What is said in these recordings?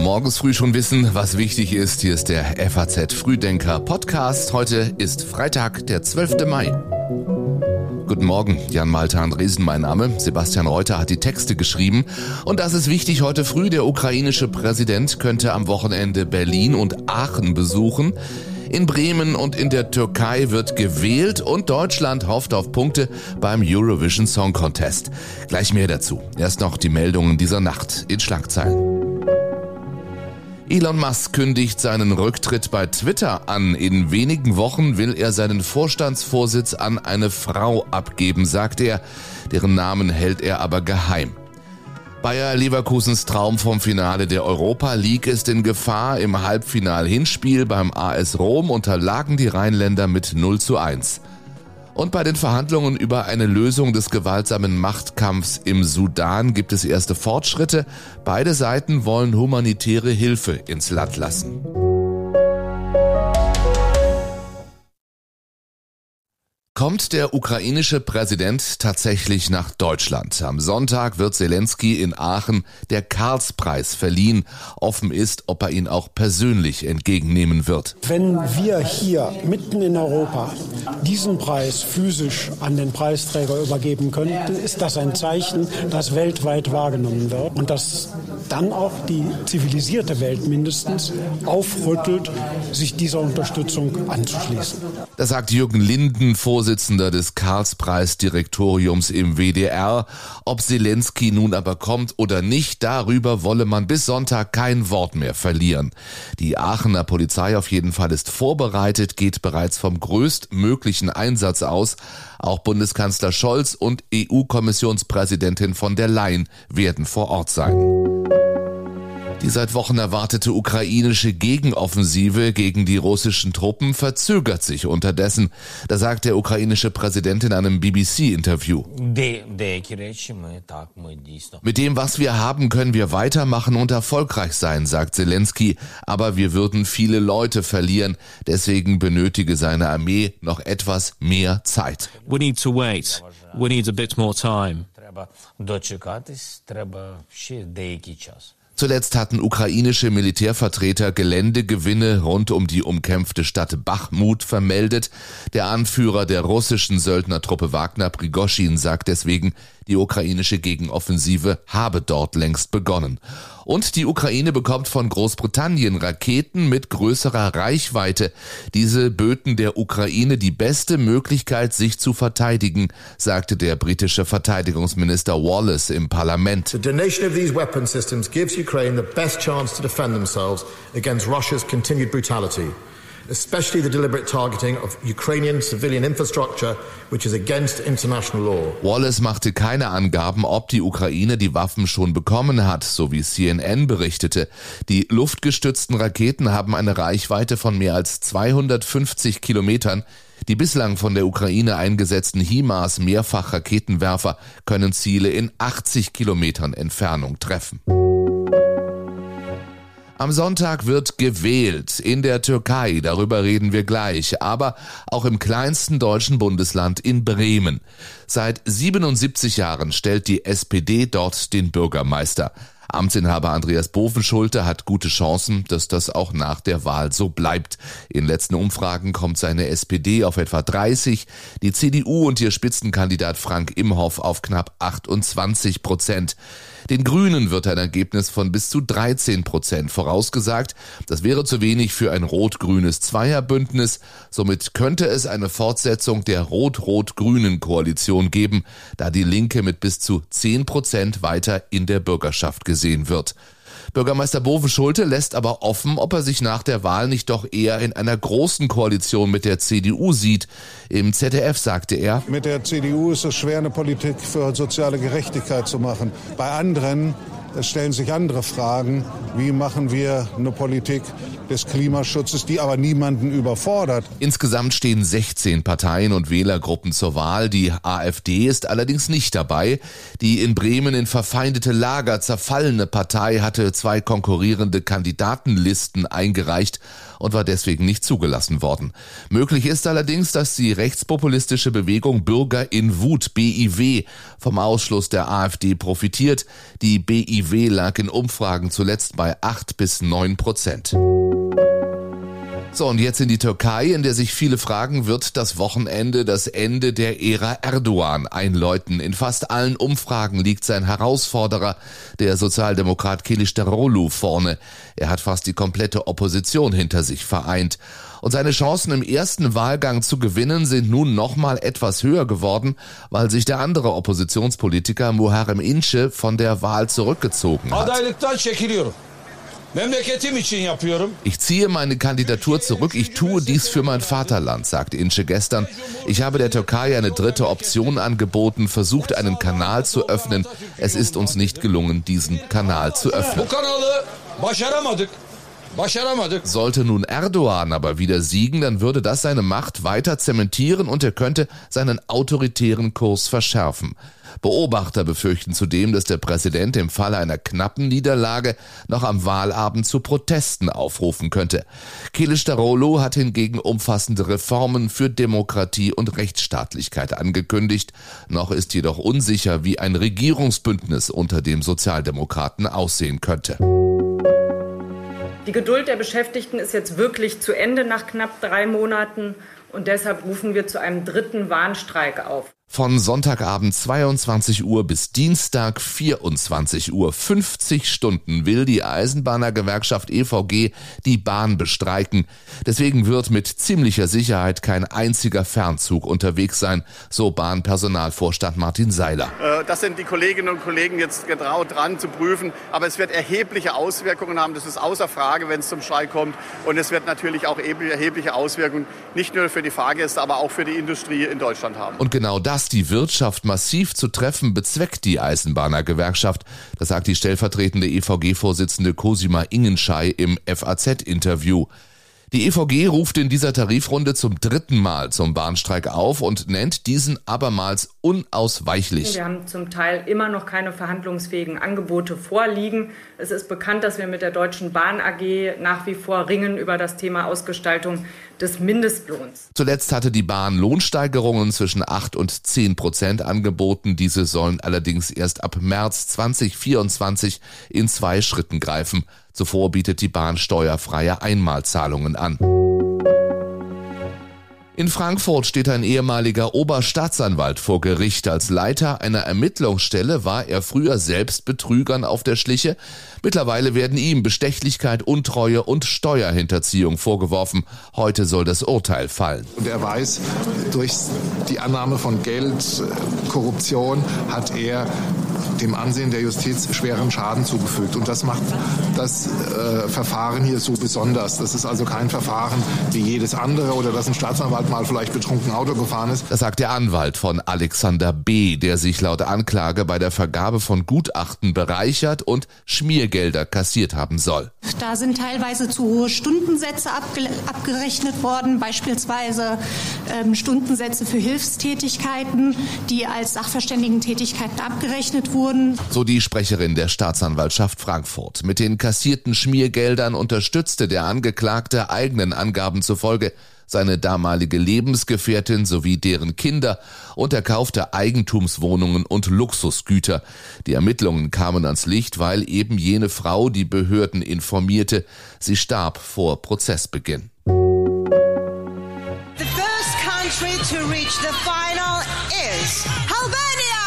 Morgens früh schon wissen, was wichtig ist. Hier ist der FAZ Frühdenker Podcast. Heute ist Freitag, der 12. Mai. Guten Morgen, Jan Malte Andresen mein Name. Sebastian Reuter hat die Texte geschrieben. Und das ist wichtig heute früh. Der ukrainische Präsident könnte am Wochenende Berlin und Aachen besuchen. In Bremen und in der Türkei wird gewählt und Deutschland hofft auf Punkte beim Eurovision Song Contest. Gleich mehr dazu. Erst noch die Meldungen dieser Nacht in Schlagzeilen. Elon Musk kündigt seinen Rücktritt bei Twitter an. In wenigen Wochen will er seinen Vorstandsvorsitz an eine Frau abgeben, sagt er. Deren Namen hält er aber geheim. Bayer Leverkusens Traum vom Finale der Europa League ist in Gefahr. Im Halbfinal-Hinspiel beim AS Rom unterlagen die Rheinländer mit 0 zu 1. Und bei den Verhandlungen über eine Lösung des gewaltsamen Machtkampfs im Sudan gibt es erste Fortschritte. Beide Seiten wollen humanitäre Hilfe ins Land lassen. Kommt der ukrainische Präsident tatsächlich nach Deutschland? Am Sonntag wird Zelensky in Aachen der Karlspreis verliehen. Offen ist, ob er ihn auch persönlich entgegennehmen wird. Wenn wir hier mitten in Europa diesen Preis physisch an den Preisträger übergeben könnten, ist das ein Zeichen, das weltweit wahrgenommen wird und das dann auch die zivilisierte Welt mindestens aufrüttelt, sich dieser Unterstützung anzuschließen. Das sagt Jürgen Linden, Vorsitzender des Karlspreis-Direktoriums im WDR. Ob Zelensky nun aber kommt oder nicht, darüber wolle man bis Sonntag kein Wort mehr verlieren. Die Aachener Polizei auf jeden Fall ist vorbereitet, geht bereits vom größtmöglichen Einsatz aus. Auch Bundeskanzler Scholz und EU-Kommissionspräsidentin von der Leyen werden vor Ort sein. Die seit Wochen erwartete ukrainische Gegenoffensive gegen die russischen Truppen verzögert sich unterdessen. Da sagt der ukrainische Präsident in einem BBC-Interview. Mit dem, was wir haben, können wir weitermachen und erfolgreich sein, sagt Zelensky. Aber wir würden viele Leute verlieren. Deswegen benötige seine Armee noch etwas mehr Zeit. We need to wait. We need a bit more time. Треба дочекатись, треба ще деякий час. Zuletzt hatten ukrainische Militärvertreter Geländegewinne rund um die umkämpfte Stadt Bachmut vermeldet. Der Anführer der russischen Söldnertruppe Wagner Prigoschin sagt deswegen, die ukrainische Gegenoffensive habe dort längst begonnen. Und die Ukraine bekommt von Großbritannien Raketen mit größerer Reichweite. Diese böten der Ukraine die beste Möglichkeit, sich zu verteidigen, sagte der britische Verteidigungsminister Wallace im Parlament. The donation of these weapon systems gives Ukraine the best chance to defend themselves against Russia's continued brutality especially the deliberate targeting of Ukrainian civilian infrastructure, which is against international law. Wallace machte keine Angaben, ob die Ukraine die Waffen schon bekommen hat, so wie CNN berichtete. Die luftgestützten Raketen haben eine Reichweite von mehr als 250 Kilometern. Die bislang von der Ukraine eingesetzten HIMARS Mehrfachraketenwerfer können Ziele in 80 Kilometern Entfernung treffen. Am Sonntag wird gewählt in der Türkei, darüber reden wir gleich, aber auch im kleinsten deutschen Bundesland in Bremen. Seit 77 Jahren stellt die SPD dort den Bürgermeister. Amtsinhaber Andreas Bovenschulte hat gute Chancen, dass das auch nach der Wahl so bleibt. In letzten Umfragen kommt seine SPD auf etwa 30, die CDU und ihr Spitzenkandidat Frank Imhoff auf knapp 28 Prozent. Den Grünen wird ein Ergebnis von bis zu 13 Prozent vorausgesagt. Das wäre zu wenig für ein rot-grünes Zweierbündnis. Somit könnte es eine Fortsetzung der rot-rot-grünen Koalition geben, da die Linke mit bis zu 10 Prozent weiter in der Bürgerschaft gesehen wird. Bürgermeister Boven Schulte lässt aber offen, ob er sich nach der Wahl nicht doch eher in einer großen Koalition mit der CDU sieht. Im ZDF sagte er, mit der CDU ist es schwer, eine Politik für soziale Gerechtigkeit zu machen. Bei anderen stellen sich andere Fragen. Wie machen wir eine Politik des Klimaschutzes, die aber niemanden überfordert? Insgesamt stehen 16 Parteien und Wählergruppen zur Wahl. Die AfD ist allerdings nicht dabei. Die in Bremen in verfeindete Lager zerfallene Partei hatte zwei konkurrierende Kandidatenlisten eingereicht und war deswegen nicht zugelassen worden. Möglich ist allerdings, dass die rechtspopulistische Bewegung Bürger in Wut BIW vom Ausschluss der AfD profitiert. Die BIW lag in Umfragen zuletzt bei acht bis neun Prozent. So, und jetzt in die Türkei, in der sich viele fragen, wird das Wochenende das Ende der Ära Erdogan einläuten. In fast allen Umfragen liegt sein Herausforderer, der Sozialdemokrat Kilicdaroglu, vorne. Er hat fast die komplette Opposition hinter sich vereint. Und seine Chancen im ersten Wahlgang zu gewinnen sind nun nochmal etwas höher geworden, weil sich der andere Oppositionspolitiker Muharrem Ince von der Wahl zurückgezogen hat. Ich ziehe meine Kandidatur zurück. Ich tue dies für mein Vaterland, sagte Ince gestern. Ich habe der Türkei eine dritte Option angeboten, versucht einen Kanal zu öffnen. Es ist uns nicht gelungen, diesen Kanal zu öffnen. Sollte nun Erdogan aber wieder siegen, dann würde das seine Macht weiter zementieren und er könnte seinen autoritären Kurs verschärfen. Beobachter befürchten zudem, dass der Präsident im Falle einer knappen Niederlage noch am Wahlabend zu Protesten aufrufen könnte. Kilicdaroglu hat hingegen umfassende Reformen für Demokratie und Rechtsstaatlichkeit angekündigt. Noch ist jedoch unsicher, wie ein Regierungsbündnis unter dem Sozialdemokraten aussehen könnte. Die Geduld der Beschäftigten ist jetzt wirklich zu Ende nach knapp drei Monaten und deshalb rufen wir zu einem dritten Warnstreik auf. Von Sonntagabend 22 Uhr bis Dienstag 24 Uhr 50 Stunden will die Eisenbahnergewerkschaft EVG die Bahn bestreiken. Deswegen wird mit ziemlicher Sicherheit kein einziger Fernzug unterwegs sein, so Bahnpersonalvorstand Martin Seiler. Äh, das sind die Kolleginnen und Kollegen jetzt genau dran zu prüfen. Aber es wird erhebliche Auswirkungen haben. Das ist außer Frage, wenn es zum Streik kommt. Und es wird natürlich auch erhebliche Auswirkungen nicht nur für die Fahrgäste, aber auch für die Industrie in Deutschland haben. Und genau das das die Wirtschaft massiv zu treffen, bezweckt die Eisenbahnergewerkschaft. Das sagt die stellvertretende EVG-Vorsitzende Cosima Ingenschei im FAZ-Interview. Die EVG ruft in dieser Tarifrunde zum dritten Mal zum Bahnstreik auf und nennt diesen abermals unausweichlich. Wir haben zum Teil immer noch keine verhandlungsfähigen Angebote vorliegen. Es ist bekannt, dass wir mit der Deutschen Bahn AG nach wie vor ringen über das Thema Ausgestaltung des Mindestlohns. Zuletzt hatte die Bahn Lohnsteigerungen zwischen 8 und 10 Prozent angeboten. Diese sollen allerdings erst ab März 2024 in zwei Schritten greifen. Zuvor bietet die Bahn steuerfreie Einmalzahlungen an. In Frankfurt steht ein ehemaliger Oberstaatsanwalt vor Gericht. Als Leiter einer Ermittlungsstelle war er früher selbst Betrügern auf der Schliche. Mittlerweile werden ihm Bestechlichkeit, Untreue und Steuerhinterziehung vorgeworfen. Heute soll das Urteil fallen. Und er weiß, durch die Annahme von Geld, Korruption hat er dem Ansehen der Justiz schweren Schaden zugefügt. Und das macht das äh, Verfahren hier so besonders. Das ist also kein Verfahren wie jedes andere oder dass ein Staatsanwalt mal vielleicht betrunken Auto gefahren ist. Das sagt der Anwalt von Alexander B., der sich laut Anklage bei der Vergabe von Gutachten bereichert und Schmiergelder kassiert haben soll. Da sind teilweise zu hohe Stundensätze abge abgerechnet worden, beispielsweise ähm, Stundensätze für Hilfstätigkeiten, die als Sachverständigentätigkeiten abgerechnet wurden wurden. So die Sprecherin der Staatsanwaltschaft Frankfurt. Mit den kassierten Schmiergeldern unterstützte der Angeklagte eigenen Angaben zufolge seine damalige Lebensgefährtin sowie deren Kinder und er kaufte Eigentumswohnungen und Luxusgüter. Die Ermittlungen kamen ans Licht, weil eben jene Frau die Behörden informierte. Sie starb vor Prozessbeginn. The first country to reach the final is Albania!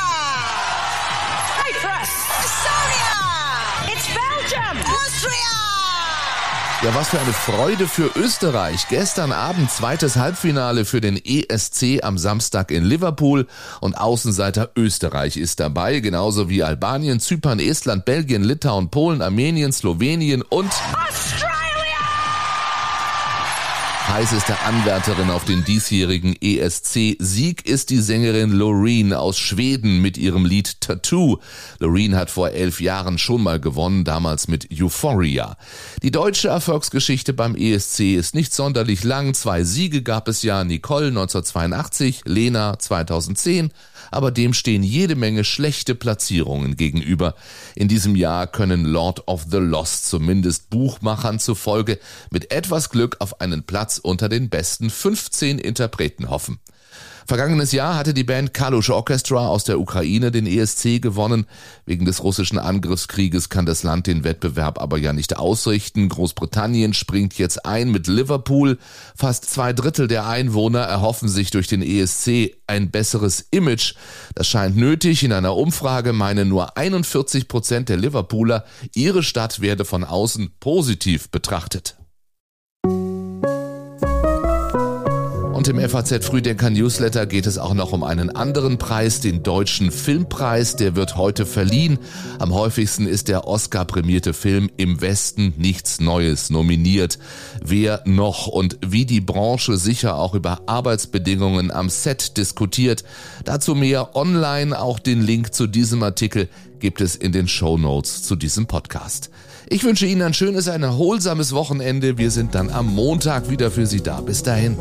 Ja, was für eine Freude für Österreich. Gestern Abend zweites Halbfinale für den ESC am Samstag in Liverpool. Und Außenseiter Österreich ist dabei, genauso wie Albanien, Zypern, Estland, Belgien, Litauen, Polen, Armenien, Slowenien und Australia! Heißeste Anwärterin auf den diesjährigen ESC-Sieg ist die Sängerin Loreen aus Schweden mit ihrem Lied Tattoo. Loreen hat vor elf Jahren schon mal gewonnen, damals mit Euphoria. Die deutsche Erfolgsgeschichte beim ESC ist nicht sonderlich lang. Zwei Siege gab es ja, Nicole 1982, Lena 2010 aber dem stehen jede Menge schlechte Platzierungen gegenüber. In diesem Jahr können Lord of the Lost zumindest Buchmachern zufolge mit etwas Glück auf einen Platz unter den besten 15 Interpreten hoffen. Vergangenes Jahr hatte die Band Kalush Orchestra aus der Ukraine den ESC gewonnen. Wegen des russischen Angriffskrieges kann das Land den Wettbewerb aber ja nicht ausrichten. Großbritannien springt jetzt ein mit Liverpool. Fast zwei Drittel der Einwohner erhoffen sich durch den ESC ein besseres Image. Das scheint nötig. In einer Umfrage meinen nur 41 Prozent der Liverpooler, ihre Stadt werde von außen positiv betrachtet. Und im FAZ Frühdenker Newsletter geht es auch noch um einen anderen Preis, den Deutschen Filmpreis. Der wird heute verliehen. Am häufigsten ist der Oscar-prämierte Film Im Westen nichts Neues nominiert. Wer noch und wie die Branche sicher auch über Arbeitsbedingungen am Set diskutiert. Dazu mehr online. Auch den Link zu diesem Artikel gibt es in den Show Notes zu diesem Podcast. Ich wünsche Ihnen ein schönes, ein erholsames Wochenende. Wir sind dann am Montag wieder für Sie da. Bis dahin.